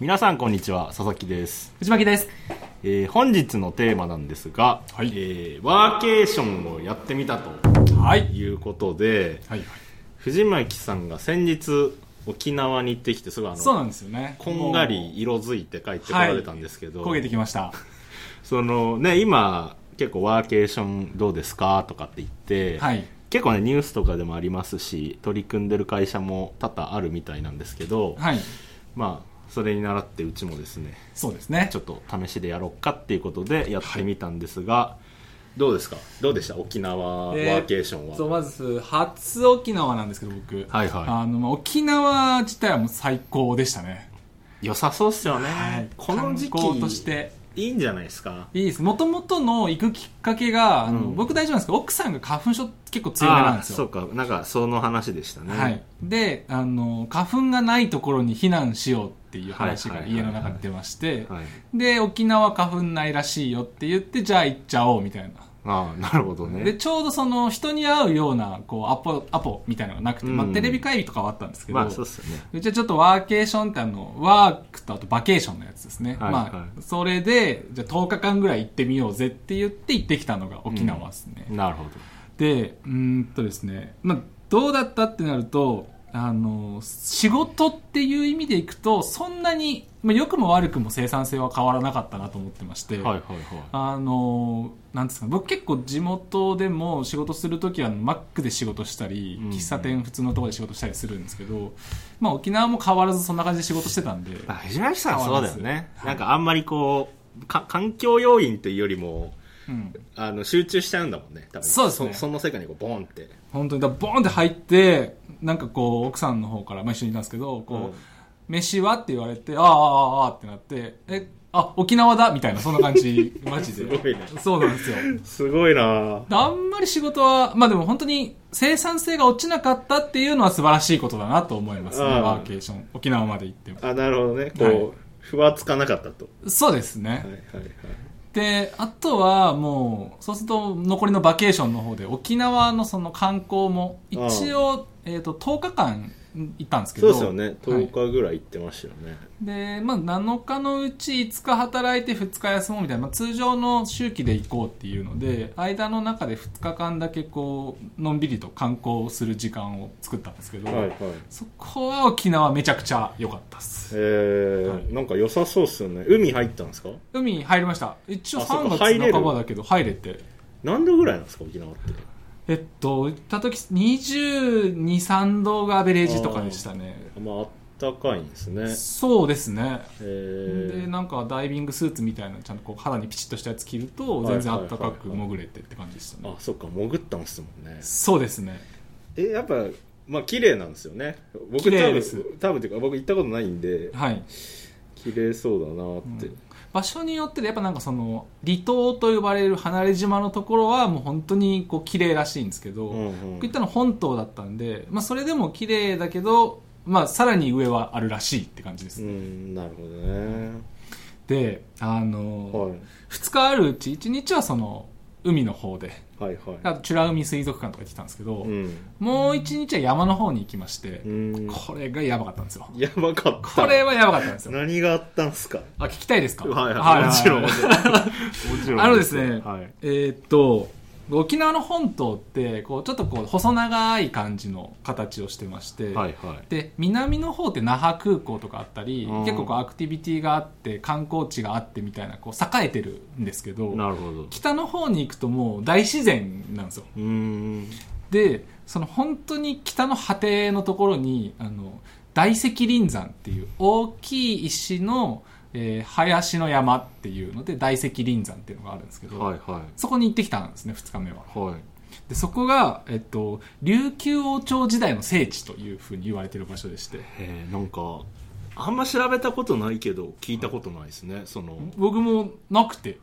皆さんこんにちは佐々木です、藤巻です。えー本日のテーマなんですが、はいえーワーケーションをやってみたとはい。いうことではい。藤巻さんが先日沖縄に行ってきてすごいあのそうなんですよね。こんがり色づいて帰ってこられたんですけど、焦げてきました。そのね今結構ワーケーションどうですか？とかって言って、はい。結構ねニュースとかでもありますし取り組んでる会社も多々あるみたいなんですけど、はい。まあそれに倣ってうちもですねそうですねち。ょっと試しでやろうかっていうことでやってみたんですが、どうですか？どうでした？沖縄ワえーーケーションは、そう、まず、初沖縄なんですけど、僕。はいはいあの、まあ、沖縄自体はもう最高でしたね。良さそうっすよね、はい。この時観光と期して。いいんじゃないですか？いいです。もともとの行くきっかけが、あのうん。僕大丈夫なんですけど、奥さんが花粉症結構強めなんですよ。そうか。なんかその話でしたね。はい、であの花粉がないところに避難しようっていう話が家の中で出ましてはい。で沖縄花粉ないらしいよって言ってじゃあ行っちゃおうみたいなああなるほどね。でちょうどその人に会うようなこうアポアポみたいなのがなくて、まあうんテレビ会議とかはあったんですけど、まあそうっすよね。うちはちょっとワーケーションってあのワークとあとバケーションのやつですね、はいまはあそれでじゃあ10日間ぐらい行ってみようぜって言って行ってきたのが沖縄ですね、なるほど。でうーんとですね、まあ、どうだったってなるとあの仕事っていう意味でいくとそんなに、まあ、良くも悪くも生産性は変わらなかったなと思ってまして、はいはいはい。あのなんですか僕結構地元でも仕事するときはマックで仕事したり、うん喫茶店普通のところで仕事したりするんですけど、まあ、沖縄も変わらずそんな感じで仕事してたんで、まあ藤巻さんそうだよね、はい。なんかあんまりこうか環境要因というよりもうん、あの集中しちゃうんだもんね多分。そうですね。その世界にこうボンって。本当に。だボーンって入ってなんかこう奥さんの方から、まあ、一緒にいたんですけどこう、うん飯は？って言われて、ああ、ああ、ああってなって、え、あ、沖縄だ？みたいな、そんな感じ、マジで。すごいねそうなんですよ。すごいなあんまり仕事は、まあでも本当に生産性が落ちなかったっていうのは素晴らしいことだなと思いますワーケーション。沖縄まで行っても。あなるほどねこう、はいふわつかなかったとそうですね。はいはいはいで、あとはもう、そうすると残りのバケーションの方で沖縄のその観光も一応、えっ、と、10日間行ったんですけど。そうですよね。はい。10日ぐらい行ってましたよね、で、まあ、7日のうち5日働いて2日休もうみたいな、まあ、通常の周期で行こうっていうので間の中で2日間だけこうのんびりと観光する時間を作ったんですけど、はいはい。そこは沖縄めちゃくちゃ良かったっす。えー。はい。なんか良さそうっすよね。海入ったんですか？海入りました。一応あそっ3月半ばだけど入れて。何度ぐらいなんですか沖縄って？えっと行った時223度がアベレージとかでしたね。あまああったかいんですね。そうですね。えー、でなんかダイビングスーツみたいなちゃんとこう肌にピチッとしたやつ着ると全然あったかく潜れてって感じでしたね。あそっか潜ったんすもんね。そうですね。えやっぱまあ綺麗なんですよね。僕綺多分多分っていうか僕行ったことないんではい。綺麗そうだなって、うん場所によってでやっぱなんかその離島と呼ばれる離れ島のところはもう本当にこう綺麗らしいんですけど、うんうん。僕行ったの本島だったんで、まあ、それでも綺麗だけど、まあ、さらに上はあるらしいって感じです、うんなるほどね、であの、はい。2日あるうち1日はその海の方ではいはい。あと美ら海水族館とか行ってたんですけど、うん。もう1日は山の方に行きまして、うん。これがやばかったんですよ。やばかった。これはやばかったんですよ。何があったんすか？あ聞きたいですか？はいはい。もちろんもちろん。もちろんあのですね、はい。えーっと沖縄の本島ってこうちょっとこう細長い感じの形をしてまして、はいはい。で南の方って那覇空港とかあったりうん。結構こうアクティビティがあって観光地があってみたいなこう栄えてるんですけどなるほど。北の方に行くともう大自然なんですよ。でその本当に北の果てのところにあの大石林山っていう大きい石の、えー林の山っていうので大石林山っていうのがあるんですけど、はいはそこに行ってきたんですね2日目は。いはい。でそこが、えっと、琉球王朝時代の聖地というふうに言われてる場所でして。えー、なんかあんま調べたことないけど聞いたことないですねその。僕もなくて。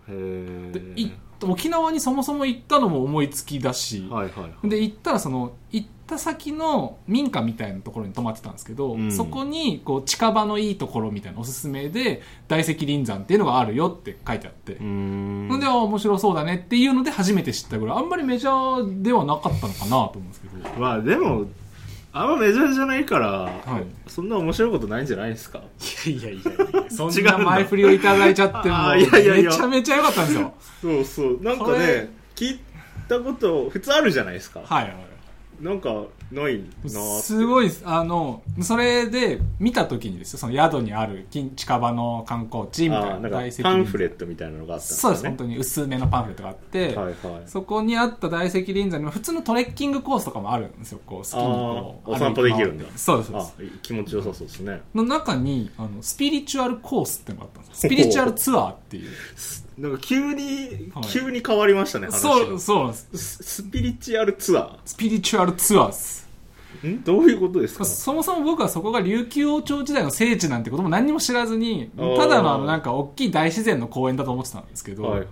沖縄にそもそも行ったのも思いつきだし、はいはいはい。で行ったらその行った先の民家みたいなところに泊まってたんですけど、うん。そこにこう近場のいいところみたいなおすすめで大石林山っていうのがあるよって書いてあって、ん。であ面白そうだねっていうので初めて知ったぐらいあんまりメジャーではなかったのかなと思うんですけど。まあでもあんまメジャーじゃないから、はい。そんな面白いことないんじゃないですか？いやいやいやいや、そんな前振りをいただいちゃっても、いやいやいや。めちゃめちゃ良かったんですよ。そうそう。なんかね聞いたこと普通あるじゃないですか。はいはい。なんかないなーすごい。あの、それで見た時にですよ、その宿にある近近場の観光地みたいな大石パンフレッットみたいなのがあったんですそうです、本当に薄めのパンフレットがあって、はいはい。そこにあった大石林山にも普通のトレッキングコースとかもあるんですよ、こう、好きにこうお散歩できるんだ。そうです、そうです。あ。気持ちよさそうですね。の中に、あの、スピリチュアルコースってのがあったんですよ。スピリチュアルツアーっていう。なんか急に、はい。急に変わりましたね話が。そう、そうなんです。ススピリチュアルツアスピリチュアルツアーどういうことですか？そもそも僕はそこが琉球王朝時代の聖地なんてことも何にも知らずに、ただのあのなんか大きい大自然の公園だと思ってたんですけど、はいはい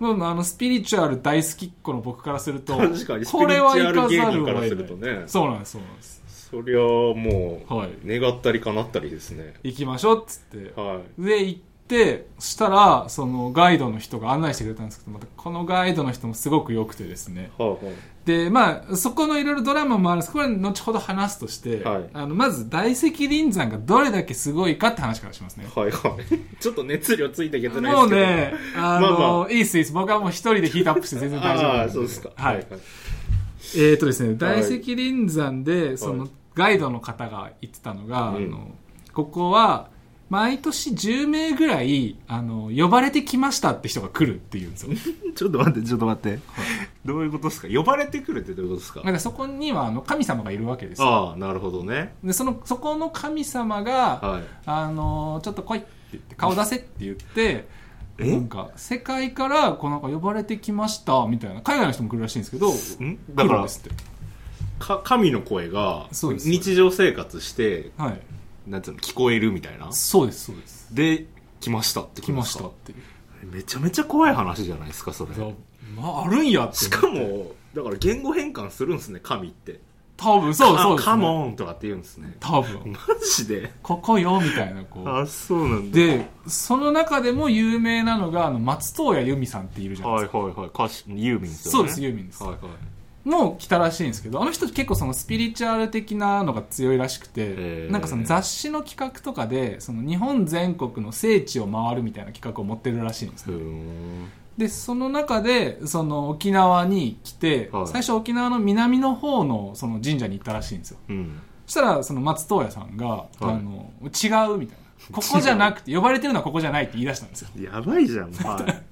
あのスピリチュアル大好きっ子の僕からすると、確かにこれは行かざるを得ない。するとね。そうなんです、そうなんです。そりゃもう、はい。願ったり叶ったりですね。行きましょうっつって。はい。で、行って、そしたら、そのガイドの人が案内してくれたんですけど、またこのガイドの人もすごく良くてですね。はいはい。で、まあ、そこのいろいろドラマもあるんです。これ後ほど話すとして、はい。あの、まず大石林山がどれだけすごいかって話からしますね。はいはい。ちょっと熱量ついていけてないですけど。もうね、あの、まあまいいっすいいっす。僕はもう一人でヒートアップして全然大丈夫 ああそうですか。はい。えーとですね、大石林山で、そはの、ガイドの方が言ってたのが、うん。あの、ここは、毎年10名ぐらい、あの、呼ばれてきましたって人が来るって言うんですよ。ちょっと待ってちょっと待って。どういうことですか？呼ばれてくるってどういうことですか？なんかそこには、あの、神様がいるわけです。よ。ああなるほどね。で、その、そこの神様が、はい。あの、ちょっと来いって言って、顔出せって言って、え？なんか、世界から、こうなんか呼ばれてきました、みたいな、海外の人も来るらしいんですけど、ん？だから来るんですって。か神の声が日常生活してはい。なんていうの聞こえるみたいな？そうです、そうです。で来ましたって来ましたかって。めちゃめちゃ怖い話じゃないですかそれまあ、あるんやって。しか、もだから言語変換するんですね神って多分、そうそうです、ね。カモンとかって言うんですね多分。マジで？ここよ、みたいな、こう。あそうなんだで、その中でも有名なのが、あの、松任谷由実さんっているじゃないはいですか。はいはい歌手ユーミンですよねそうです、ユーミンです。はいはいもう来たらしいんですけど、あの人結構そのスピリチュアル的なのが強いらしくて、なんかその雑誌の企画とかで、その日本全国の聖地を回るみたいな企画を持ってるらしいんですで、その中で、その沖縄に来て、はい。最初沖縄の南の方のその神社に行ったらしいんですよ。うん。そしたら、その松任谷さんが、あの、違うみたいな。ここじゃなくて、呼ばれてるのはここじゃないって言い出したんですよ。やばいじゃんはい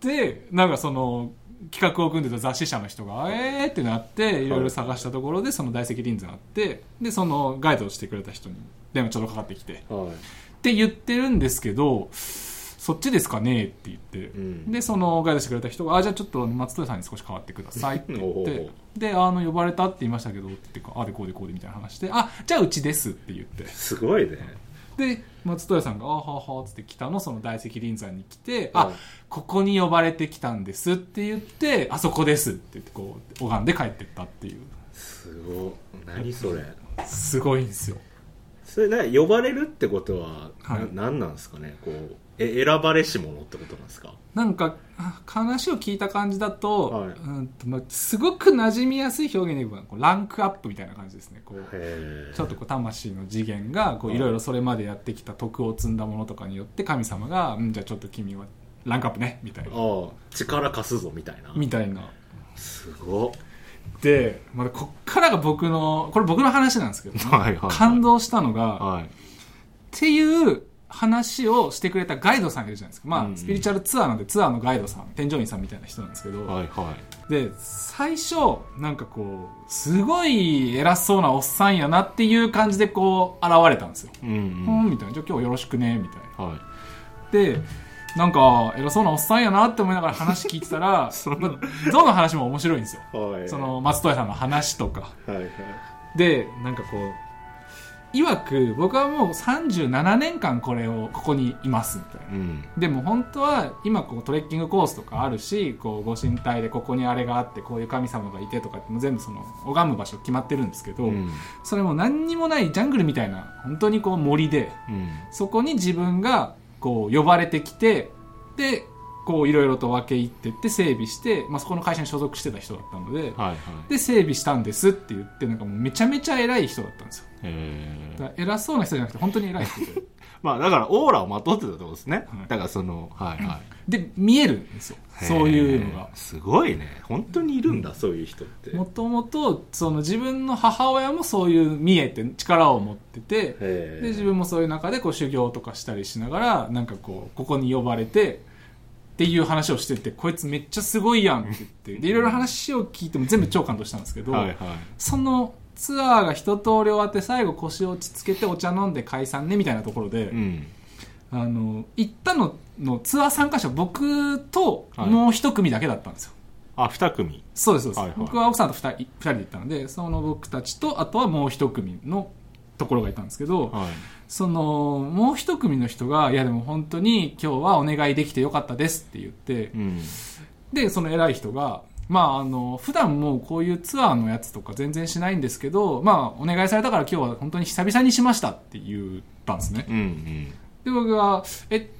で、なんかその、企画を組んでた雑誌社の人が、えーってなって、いろいろ探したところで、その大石林山あって、で、そのガイドをしてくれた人に電話ちょうどかかってきて、はい。って言ってるんですけど、そっちですかねって言って、うん。で、そのガイドしてくれた人が、あ、じゃあちょっと松任谷さんに少し変わってくださいって言っおてう、で、あの、呼ばれたって言いましたけど、って言って、あでこうでこうでみたいな話で、あ、じゃあうちですって言って、すごいね。で、松任谷さんが、あはあはあつって北のその大石林山に来て、はい。あ、ここに呼ばれてきたんですって言って、あそこですって言って、こう、拝んで帰ってったっていう。すごい何それ。すごいんですよ。それね呼ばれるってことは、はい。な何なんですかねこうえ選ばれし者ってことなんですか？なんか、あ話を聞いた感じだと、はい。うんとまあ、すごく馴染みやすい表現で言えば、こうランクアップみたいな感じですね。こうへちょっとこう魂の次元がこうはい。いろいろそれまでやってきた徳を積んだものとかによって神様が、うん、じゃあちょっと君はランクアップねみたいな。力貸すぞみたいな。みたいな。すごっ。で、まだこっからが僕のこれ僕の話なんですけど、はいはいはい。感動したのが、はい。っていう話をしてくれたガイドさんいるじゃないですか。まあ、うんうん。スピリチュアルツアーなんでツアーのガイドさん添乗員さんみたいな人なんですけど、はいはい。で最初なんかこうすごい偉そうなおっさんやなっていう感じでこう現れたんですよ、うんううんん、みたいな。じゃあ今日よろしくねみたいな。はい。でなんか偉そうなおっさんやなって思いながら話聞いてたら、そんまあ、どの話も面白いんですよ。はい。その松任谷さんの話とか。はいはい。でなんかこういわく僕はもう37年間これをここにいますみたいな。うん。でも本当は今こうトレッキングコースとかあるしこうご神体でここにあれがあってこういう神様がいてとかってもう全部その拝む場所決まってるんですけど、うん。それも何にもないジャングルみたいな本当にこう森でうん。そこに自分がこう呼ばれてきてでこういろいろと分け入ってって整備して、まあ、そこの会社に所属してた人だったので、はいはい。で整備したんですって言ってなんかもうめちゃめちゃ偉い人だったんですよ。偉そうな人じゃなくて本当に偉い人で まあだからオーラをまとってたってことですね、はい。だからそのはいはい。で見えるんですよ。そういうのが。すごいね。本当にいるんだ、そういう人って。もともとその自分の母親もそういう見えて力を持っててで自分もそういう中でこう修行とかしたりしながらなんかこうここに呼ばれてっていう話をしててこいつめっちゃすごいやんって言って。でいろいろ話を聞いても全部超感動したんですけど、はいはい。そのツアーが一通り終わって最後腰を落ち着けてお茶飲んで解散ねみたいなところで、うん。あの行ったののツアー参加者僕とはいもう一組だけだったんですよ、あ二組。そうですそうです、はいはい。僕は奥さんと二人二人で行ったのでその僕たちとあとはもう一組のところがいたんですけど、はい。そのもう一組の人が「いやでも本当に今日はお願いできてよかったです」って言ってうん。でその偉い人がまああの普段もうこういうツアーのやつとか全然しないんですけどまあお願いされたから今日は本当に久々にしましたって言ったんですね。うんうん。で僕が「え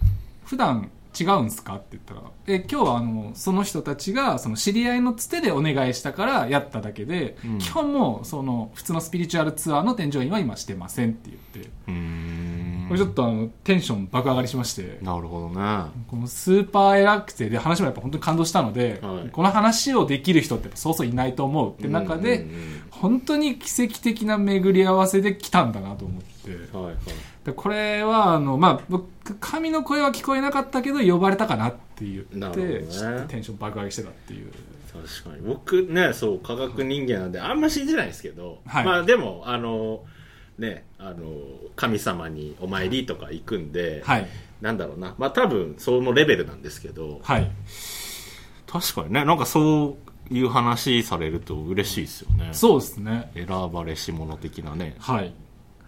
普段違うんすか?」って言ったら「え今日はあのその人たちがその知り合いのつてでお願いしたからやっただけで、うん。基本もうその普通のスピリチュアルツアーの添乗員は今してません」って言って。これちょっとあのテンション爆上がりしまして。なるほどね。このスーパー偉くてで話もやっぱ本当に感動したので、はい。この話をできる人ってそうそういないと思うって中で、本当に奇跡的な巡り合わせで来たんだなと思って。うんはいはいでこれはあの、まあ、僕神の声は聞こえなかったけど呼ばれたかなって言って、なるほどね。テンション爆上げしてたっていう。確かに。僕ねそう科学人間なんであんま信じないですけど、はい。まあでもあのねあの神様にお参りとか行くんで、はい。なんだろうな。まあ多分そのレベルなんですけど。はい。確かにね。なんかそういう話されると嬉しいですよね。そうですね。選ばれし者的なね。はい。へ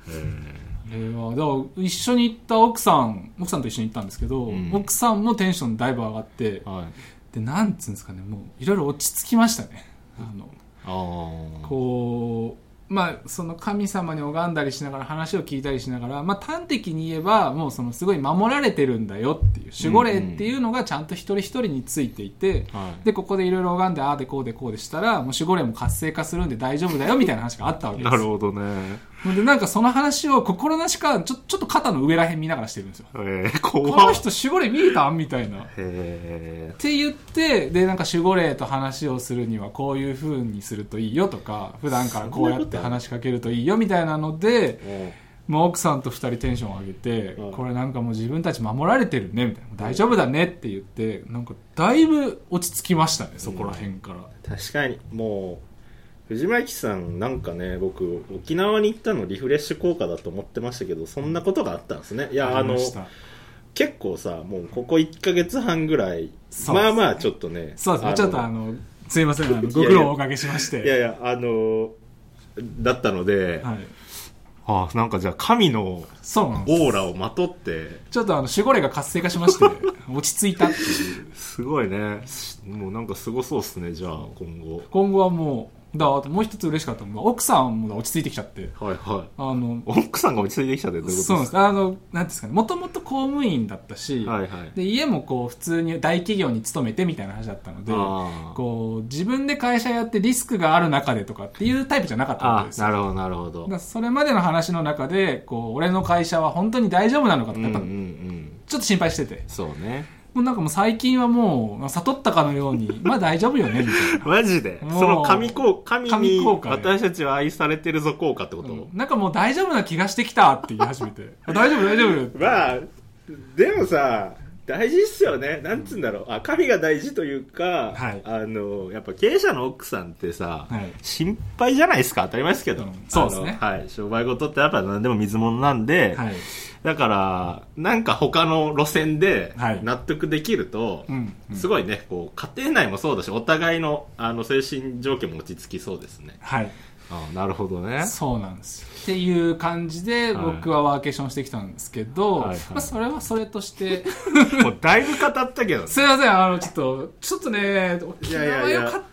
これはだから一緒に行った奥さん奥さんと一緒に行ったんですけど、うん。奥さんもテンションだいぶ上がってーはい。でなんつうんですかねもういろいろ落ち着きましたね。あのああこうまあその神様に拝んだりしながら話を聞いたりしながら、まあ、端的に言えばもうそのすごい守られてるんだよって守護霊っていうのがちゃんと一人一人についていて、はい。でここでいろいろ拝んでああでこうでこうでしたらもう守護霊も活性化するんで大丈夫だよみたいな話があったわけです。なるほどね。でなんかその話を心なしかちょちょっと肩の上らへん見ながらしてるんですよ。えー、この人守護霊見えたみたいな。っへて言ってでなんか守護霊と話をするにはこういう風にするといいよとか普段からこうやって話しかけるといいよみたいなのでえもう奥さんと二人テンション上げて、うん。これなんかもう自分たち守られてるねみたいな。大丈夫だねって言ってなんかだいぶ落ち着きましたねそこら辺から、確かにもう藤巻さんなんかね僕沖縄に行ったのリフレッシュ効果だと思ってましたけどそんなことがあったんですね。いやあのりました。結構さもうここ1か月半ぐらいそう。まあまあちょっとねそうですね。のちょっとあのすいませんあのご苦労をおかけしまして。いやいやあのだったので、はい、あなんかじゃあ神のそうなんです。オーラをまとって。ちょっとあの守護霊が活性化しまして 落ち着いたっていう。すごいね。もうなんかすごそうっすねじゃあ今後。今後はもうだあともう一つ嬉しかったのが奥さんも落ち着いてきちゃって。はいはい。あの奥さんが落ち着いてきちゃってどういうことそうなんです。すあのなんていうんですかね。もともと公務員だったし、はいはい。で家もこう普通に大企業に勤めてみたいな話だったのであー。こう自分で会社やってリスクがある中でとかっていうタイプじゃなかったわけあですよ。なるほどなるほど。だからそれまでの話の中でこう俺の会社は本当に大丈夫なのかとかやっぱうんうんうん。ちょっと心配してて、そうねもうなんかもう最近はもう悟ったかのように まあ大丈夫よねみたいな。マジで？その神効神神に私たちは愛されてるぞ効果ってこと、うん。なんかもう大丈夫な気がしてきたって言い始めて。大丈夫大丈夫。まあでもさ大事っすよね。なんつうんだろう。あ神が大事というか、はい。あのやっぱ経営者の奥さんってさ、はい。心配じゃないですか？当たり前ですけど、うん。そうですね。はい。商売事ってやっぱ何でも水物なんで、はいだからなんか他の路線ではい。納得できると、すごいねこう家庭内もそうだしお互いのあの精神状況も落ち着きそうですね。はい。あなるほどね。そうなんです。よっていう感じではい。僕はワーケーションしてきたんですけど、はいはい。まあ、それはそれとして。もうだいぶ語ったけどね。すいませんあのちょっとちょっとね沖いやいやいや。縄よかった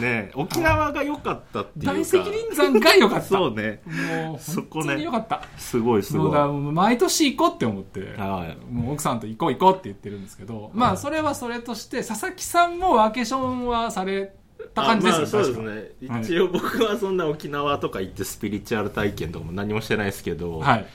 ね沖縄が良かったっていうか。大石林山が良かった。そうね。もう本そこね。当に良かった、すごいすごい。毎年行こうって思って。はい。もう奥さんと行こう行こうって言ってるんですけど、まあそれはそれとして佐々木さんもワーケーションはされた感じですまあそうです確ね、はい一応僕はそんな沖縄とか行ってスピリチュアル体験とかも何もしてないですけど、かはい。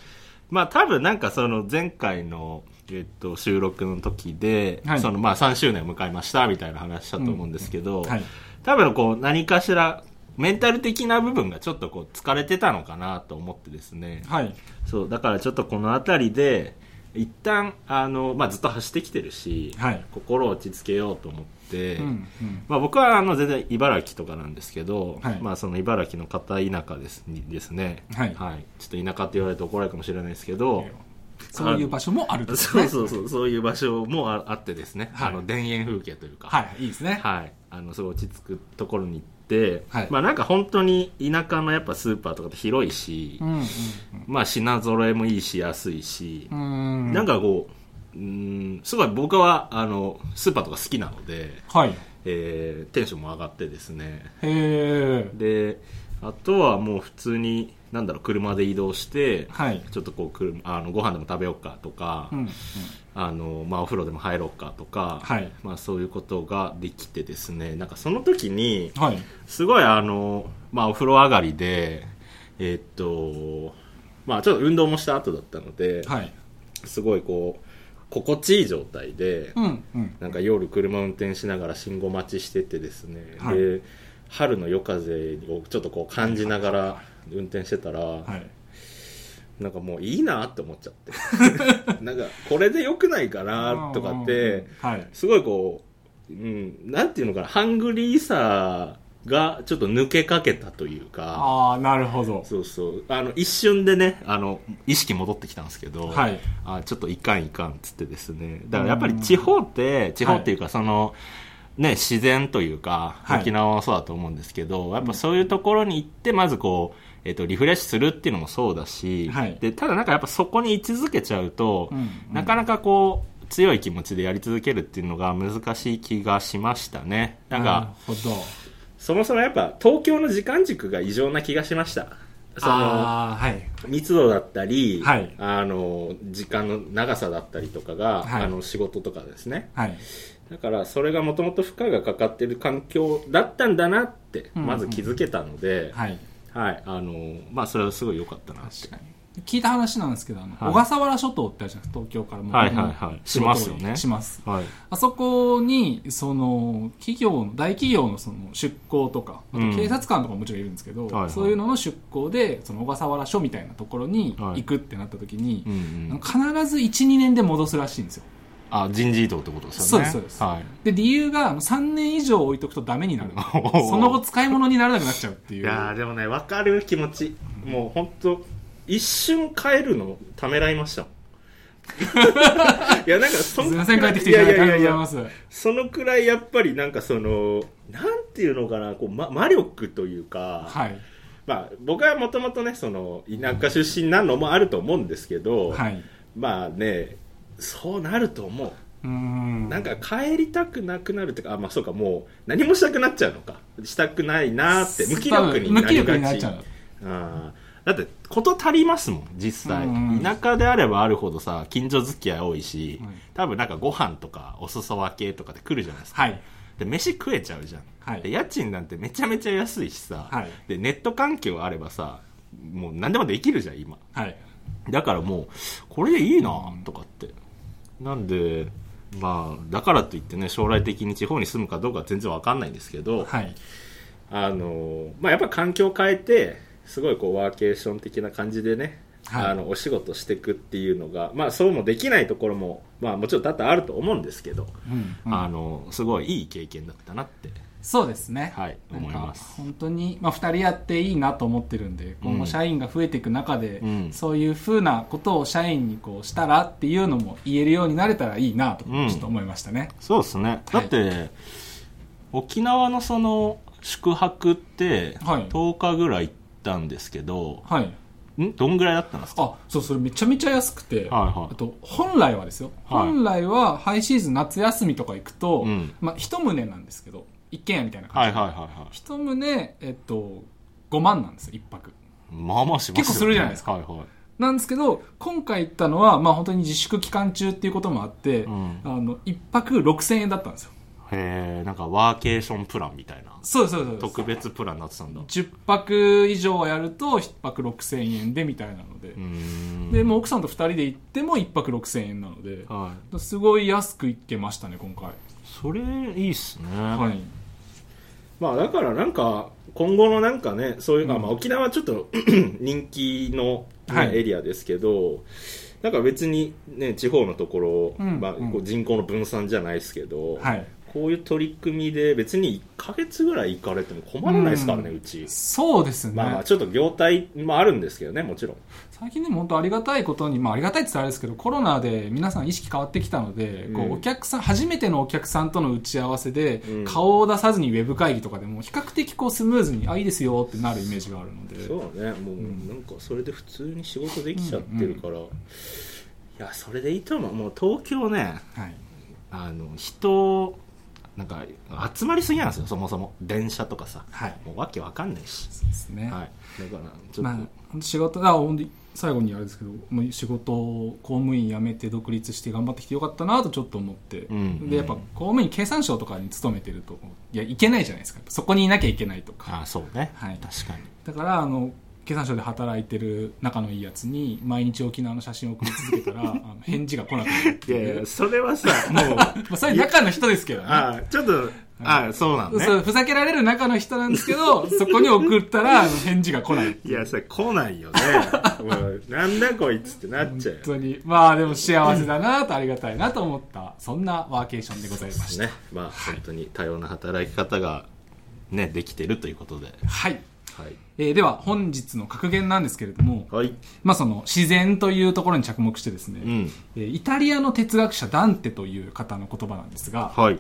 まあ多分なんかその前回の、えっと、収録の時で、はい。そのまあ3周年を迎えましたみたいな話したと思うんですけど、はい多分こう何かしらメンタル的な部分がちょっとこう疲れてたのかなと思ってですね、はい。そうだからちょっとこの辺りで一旦あの、まあ、ずっと走ってきてるし、はい。心を落ち着けようと思って、うんうん。まあ、僕はあの全然茨城とかなんですけど、はい。まあ、その茨城の片田舎ですにですね、はい。ちょっと田舎って言われて怒られるかもしれないですけど、そういう場所もあると、ね、そうそうそうそういう場所もああってですね、はい。あの田園風景というか、はい。いいですね。はい、あのすごい落ち着くところに行って、はい。まあなんか本当に田舎のやっぱスーパーとかって広いし、うんうん。まあ品揃えもいいし安いし、うんうん。なんかこううんすごい僕はあのスーパーとか好きなので、はい。えーテンションも上がってですね。へえであとはもう普通になんだろう車で移動して、はい。ちょっとこう車あのご飯でも食べようかとか、うんうんあのまあ、お風呂でも入ろうかとか、はい。まあ、そういうことができてですねなんかその時にはい。すごいあの、まあ、お風呂上がりでえーっとまあちょっと運動もした後だったので、はい。すごいこう心地いい状態で、うんうん。なんか夜車運転しながら信号待ちしててですね、はい。で春の夜風をちょっとこう感じながら運転してたら、はいなんかもういいなって思っちゃって。なんかこれで良くないかなとかってはい。すごいこう、うん、なんていうのかなハングリーさがちょっと抜けかけたというか。ああなるほど。そうそう。あの一瞬でねあの意識戻ってきたんですけど、はい。あちょっといかんいかんっつってですね。だからやっぱり地方って地方っていうかその、ね、自然というかはい。沖縄はそうだと思うんですけど、やっぱそういうところに行ってまずこう、えっとリフレッシュするっていうのもそうだし、はい。でただなんかやっぱそこに居続けちゃうと、うん。うんなかなかこう強い気持ちでやり続けるっていうのが難しい気がしましたね。なんかそもそもやっぱ東京の時間軸が異常な気がしました。そのはい。密度だったり、はい。あの時間の長さだったりとかが、はい。あの仕事とかですね。はい。だからそれがもともと負荷がかかってる環境だったんだなってうん。まず気づけたので、はいはいあのまあそれはすごい良かったなって。確かに。聞いた話なんですけどあの、はい。小笠原諸島ってあるじゃないですか東京からも。うはいはいはい。しますよね。します。はい。あそこにその企業の大企業のその出向とかあとうん。警察官とかももちろんいるんですけど、はいはい。そういうのの出向でその小笠原署みたいなところにはい。行くってなった時に、うんうん、必ず12年で戻すらしいんですよあ人事異動ってことですよね。そうですそうです。はい。で理由があの3年以上置いとくとダメになる。その後使い物にならなくなっちゃうっていう。いやーでもね分かる気持ち。もう本当一瞬変えるのためらいました。いやなんかそんすいません帰ってきていただいてありがとうございます。そのくらいやっぱりなんかそのなんていうのかなこう、ま、魔力というか、はい。まあ、僕はもともとねその田舎出身なのもあると思うんですけど、はい。まあねそうなると思う。うーん。なんか帰りたくなくなるっていうかあまあそうかもう何もしたくなっちゃうのか。したくないなって無気力になりがち。力になっちゃうあー。だってこと足りますもん実際、うん。田舎であればあるほどさ近所付き合い多いし、はい多分なんかご飯とかお裾分けとかで来るじゃないですか。はい。で飯食えちゃうじゃん、はい。で家賃なんてめちゃめちゃ安いしさ、はい。でネット環境あればさもう何でもできるじゃん今。はい。だからもうこれでいいなとかって、なんでまあだからといってね将来的に地方に住むかどうかは全然わかんないんですけど、はい。あのまあやっぱ環境を変えてすごいこうワーケーション的な感じでね、はい。あのお仕事していくっていうのがまあそうもできないところもまあもちろん多々あると思うんですけど、うんうん。あのすごいいい経験だったなってそうですね。はい思います。本当に、まあ、二人やっていいなと思ってるんで、今後社員が増えていく中で、うん。そういうふうなことを社員にこうしたらっていうのも言えるようになれたらいいなと、ちうん。ょっと思いましたね。そうですね。だって、沖縄のその宿泊ってはい。10日ぐらい行ったんですけど、はい。ん？どんぐらいだったんですか？あ、そう、それめちゃめちゃ安くて、はいはい。あと、本来はですよ。はい。本来はハイシーズン夏休みとか行くと、うん。まあ、一棟なんですけど、一軒家みたいな感じ。で、はいはいはいはい。一棟、えっと、5万なんですよ、一泊。まあまあしますよ、ね、結構するじゃないですか。はいはい。なんですけど、今回行ったのは、まあ本当に自粛期間中っていうこともあって、ん。あの、一泊6000円だったんですよ。へえんかワーケーションプランみたいなそうです、そうです。特別プランになってたんだう10泊以上やると、1泊6000円でみたいなので。で、もう奥さんと2人で行っても1泊6000円なので、はいすごい安く行けましたね、今回。それいいっすね、はい。まあだからなんか今後のなんかねそういう、うんあまあ、沖縄はちょっと 人気の、ねはいエリアですけどなんか別にね地方のところ、うんまあ、うんこう人口の分散じゃないですけど、はい。こういう取り組みで別に1ヶ月ぐらい行かれても困らないですからね、うち。そうですね。まあまあちょっと業態もあるんですけどねもちろん。最近でも本当ありがたいことに、まあありがたいって言ったらあれですけど、コロナで皆さん意識変わってきたので、こうん。うお客さん、初めてのお客さんとの打ち合わせでうん、顔を出さずにウェブ会議とかでも、比較的こうスムーズに、あ、いいですよってなるイメージがあるので。そうだね。もうなんかそれで普通に仕事できちゃってるから、いやそれでいいと思う。もう東京ねはい。あの人なんか集まりすぎなんですよそもそも。電車とかさ。はい。もうわけわかんないし、そうですね。はい、だからちょっと、まあ、仕事、あ、ほんと最後にあれですけど、もう仕事を公務員辞めて独立して頑張ってきてよかったなとちょっと思って、うん。で、やっぱ公務員経産省とかに勤めてると、いや、いけないじゃないですか。そこにいなきゃいけないとか。あそうね、はい。確かに。だから、あの、経産省で働いてる仲のいいやつに、毎日沖縄の写真を送り続けたら、あの返事が来なくなるっていやいやそれはさもうまあ、それ中の人ですけどね。あちょっとあそうなんねそう、ふざけられる中の人なんですけど、そこに送ったら、返事が来ない。いやそれ来ないよね もうなんだこいつってなっちゃうよ本当に。まあでも幸せだなとありがたいなと思った、そんなワーケーションでございました。ねまあ本当に多様な働き方がねできてるということではい。はいえーでは本日の格言なんですけれども、はいまあその自然というところに着目してですね、うんえーイタリアの哲学者ダンテという方の言葉なんですが、はい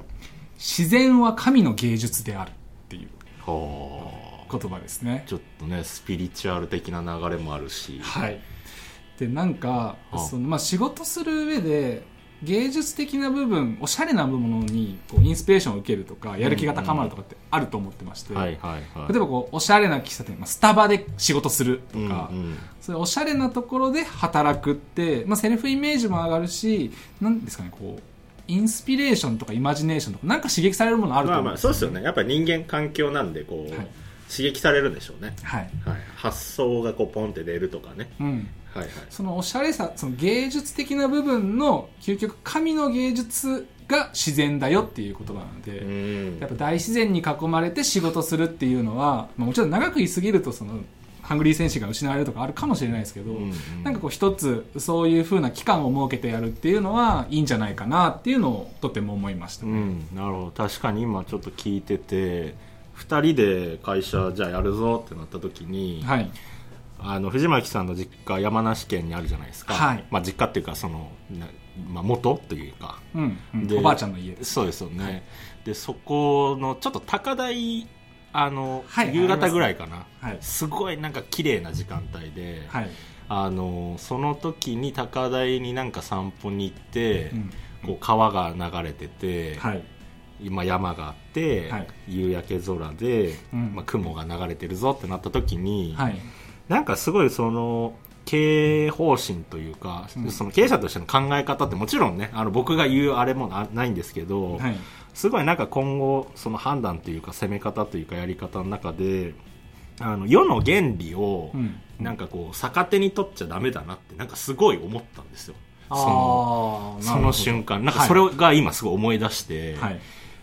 自然は神の芸術であるっていうはあ言葉ですね。ちょっとねスピリチュアル的な流れもあるしはい。で、なんか、あそのまあ、仕事する上で、芸術的な部分、おしゃれな部分にこうインスピレーションを受けるとか、やる気が高まるとかってあると思ってまして、例えばこう、おしゃれな喫茶店、まあ、スタバで仕事するとか、うんうんそういうおしゃれなところで働くって、まあ、セルフイメージも上がるし、なんですかね、こう、インスピレーションとかイマジネーションとか、なんか刺激されるものあると思うんですまあまあそうですよね。やっぱ人間環境なんでこう、はい。刺激されるんでしょうね、はい。はい、発想がこうポンって出るとかね。うん。はいはい。そのおしゃれさ、その芸術的な部分の、究極神の芸術が自然だよっていう言葉なので、うん。やっぱ大自然に囲まれて仕事するっていうのは、まあ、もちろん長く言いすぎるとそのハングリー戦士が失われるとかあるかもしれないですけど、うんうん。なんかこう一つそういう風な期間を設けてやるっていうのはいいんじゃないかなっていうのをとても思いましたね、うん、なるほど。確かに今ちょっと聞いてて2人で会社じゃあやるぞってなった時に、はいあの藤巻さんの実家山梨県にあるじゃないですか、はい。まあ、実家っていうかその、なまあ、元というか。うんうん。でおばあちゃんの家です。そうですよね、でそこのちょっと高台あの、はい夕方ぐらいかな、はい。すごいなんか綺麗な時間帯で、はい、あのその時に高台になんか散歩に行って、うん。こう川が流れてて、はい。今山があって、はい。夕焼け空で、うん。まあ、雲が流れてるぞってなった時に、はいなんかすごいその経営方針というか、うん。その経営者としての考え方ってもちろんねあの僕が言うあれもなないんですけど、はい。すごいなんか今後その判断というか攻め方というかやり方の中であの世の原理をうん。なんかこう逆手に取っちゃダメだなってなんかすごい思ったんですよ。そのその瞬間。なんかそれが今すごい思い出して、はい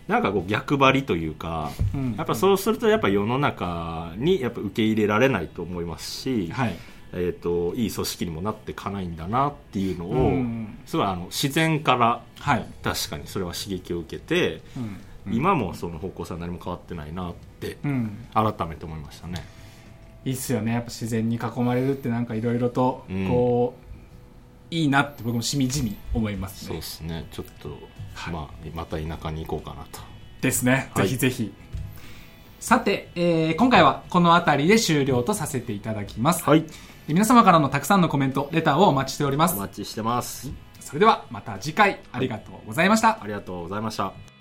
なんかこう逆張りというか、うん。やっぱそうするとやっぱ世の中にやっぱ受け入れられないと思いますし、はい。えー、といい組織にもなっていかないんだなっていうのを、うん。すごいあの自然からはい、確かにそれは刺激を受けて、うん。今もその方向性は何も変わってないなってうん。改めて思いましたね。いいっすよね。やっぱ自然に囲まれるってなんかいろいろとうん。こう、いいなって僕もしみじみ思いますね。そうですね。ちょっと、はい。まあ、また田舎に行こうかなと。ですね、はいぜひ。ぜひさて、えー今回はこの辺りで終了とさせていただきます、はい。で皆様からのたくさんのコメントレターをお待ちしております。お待ちしてます。それではまた次回。ありがとうございました。ありがとうございました。